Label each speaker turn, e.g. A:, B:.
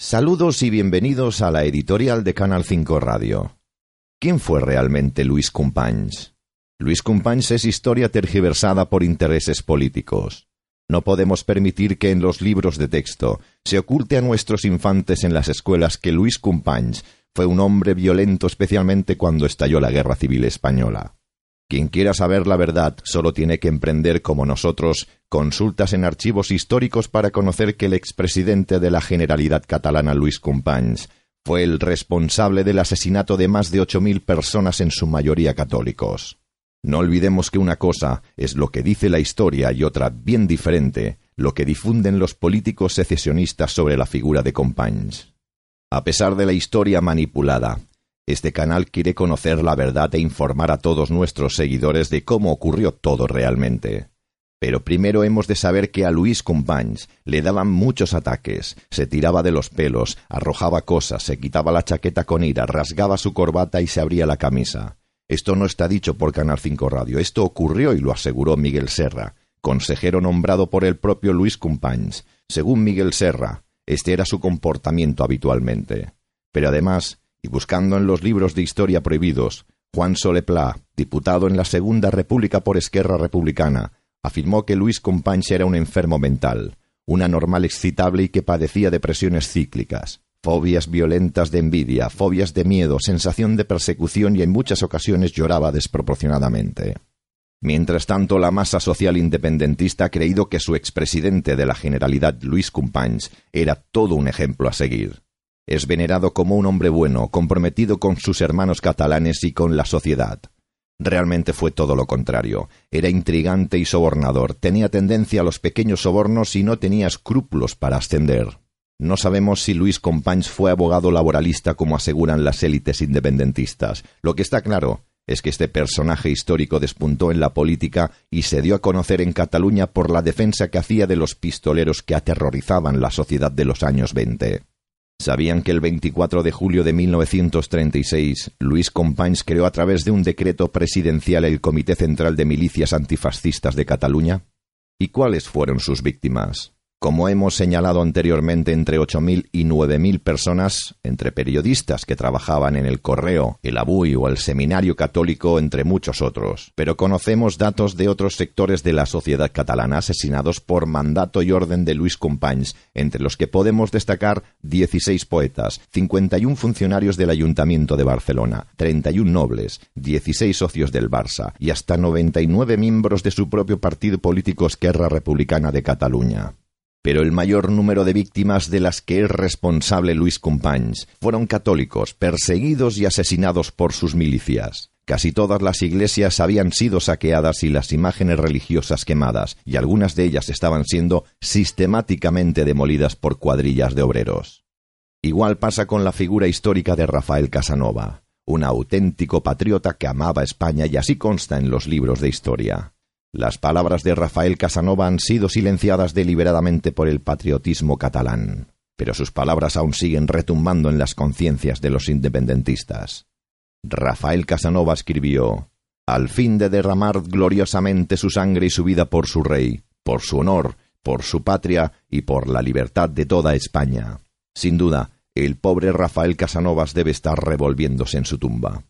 A: Saludos y bienvenidos a la editorial de Canal 5 Radio. ¿Quién fue realmente Luis Companys? Luis Companys es historia tergiversada por intereses políticos. No podemos permitir que en los libros de texto se oculte a nuestros infantes en las escuelas que Luis Companys fue un hombre violento especialmente cuando estalló la Guerra Civil Española. Quien quiera saber la verdad solo tiene que emprender, como nosotros, consultas en archivos históricos para conocer que el expresidente de la Generalidad catalana, Luis Companys, fue el responsable del asesinato de más de ocho mil personas, en su mayoría católicos. No olvidemos que una cosa es lo que dice la historia y otra, bien diferente, lo que difunden los políticos secesionistas sobre la figura de Companys. A pesar de la historia manipulada, este canal quiere conocer la verdad e informar a todos nuestros seguidores de cómo ocurrió todo realmente. Pero primero hemos de saber que a Luis Companys le daban muchos ataques, se tiraba de los pelos, arrojaba cosas, se quitaba la chaqueta con ira, rasgaba su corbata y se abría la camisa. Esto no está dicho por Canal 5 Radio, esto ocurrió y lo aseguró Miguel Serra, consejero nombrado por el propio Luis Companys. Según Miguel Serra, este era su comportamiento habitualmente. Pero además, y buscando en los libros de historia prohibidos, Juan Soleplá, diputado en la Segunda República por Esquerra Republicana, afirmó que Luis Companys era un enfermo mental, un anormal excitable y que padecía depresiones cíclicas, fobias violentas de envidia, fobias de miedo, sensación de persecución y en muchas ocasiones lloraba desproporcionadamente. Mientras tanto, la masa social independentista ha creído que su expresidente de la Generalidad, Luis Companys, era todo un ejemplo a seguir. Es venerado como un hombre bueno, comprometido con sus hermanos catalanes y con la sociedad. Realmente fue todo lo contrario. Era intrigante y sobornador, tenía tendencia a los pequeños sobornos y no tenía escrúpulos para ascender. No sabemos si Luis Companys fue abogado laboralista como aseguran las élites independentistas. Lo que está claro es que este personaje histórico despuntó en la política y se dio a conocer en Cataluña por la defensa que hacía de los pistoleros que aterrorizaban la sociedad de los años veinte. ¿Sabían que el 24 de julio de 1936 Luis Companys creó a través de un decreto presidencial el Comité Central de Milicias Antifascistas de Cataluña? ¿Y cuáles fueron sus víctimas? Como hemos señalado anteriormente, entre 8.000 y 9.000 personas, entre periodistas que trabajaban en el Correo, el Abuy o el Seminario Católico, entre muchos otros. Pero conocemos datos de otros sectores de la sociedad catalana asesinados por mandato y orden de Luis Companys, entre los que podemos destacar 16 poetas, 51 funcionarios del Ayuntamiento de Barcelona, 31 nobles, 16 socios del Barça y hasta 99 miembros de su propio partido político Esquerra Republicana de Cataluña pero el mayor número de víctimas de las que es responsable Luis Companys fueron católicos, perseguidos y asesinados por sus milicias. Casi todas las iglesias habían sido saqueadas y las imágenes religiosas quemadas, y algunas de ellas estaban siendo sistemáticamente demolidas por cuadrillas de obreros. Igual pasa con la figura histórica de Rafael Casanova, un auténtico patriota que amaba España y así consta en los libros de historia. Las palabras de Rafael Casanova han sido silenciadas deliberadamente por el patriotismo catalán, pero sus palabras aún siguen retumbando en las conciencias de los independentistas. Rafael Casanova escribió Al fin de derramar gloriosamente su sangre y su vida por su rey, por su honor, por su patria y por la libertad de toda España. Sin duda, el pobre Rafael Casanovas debe estar revolviéndose en su tumba.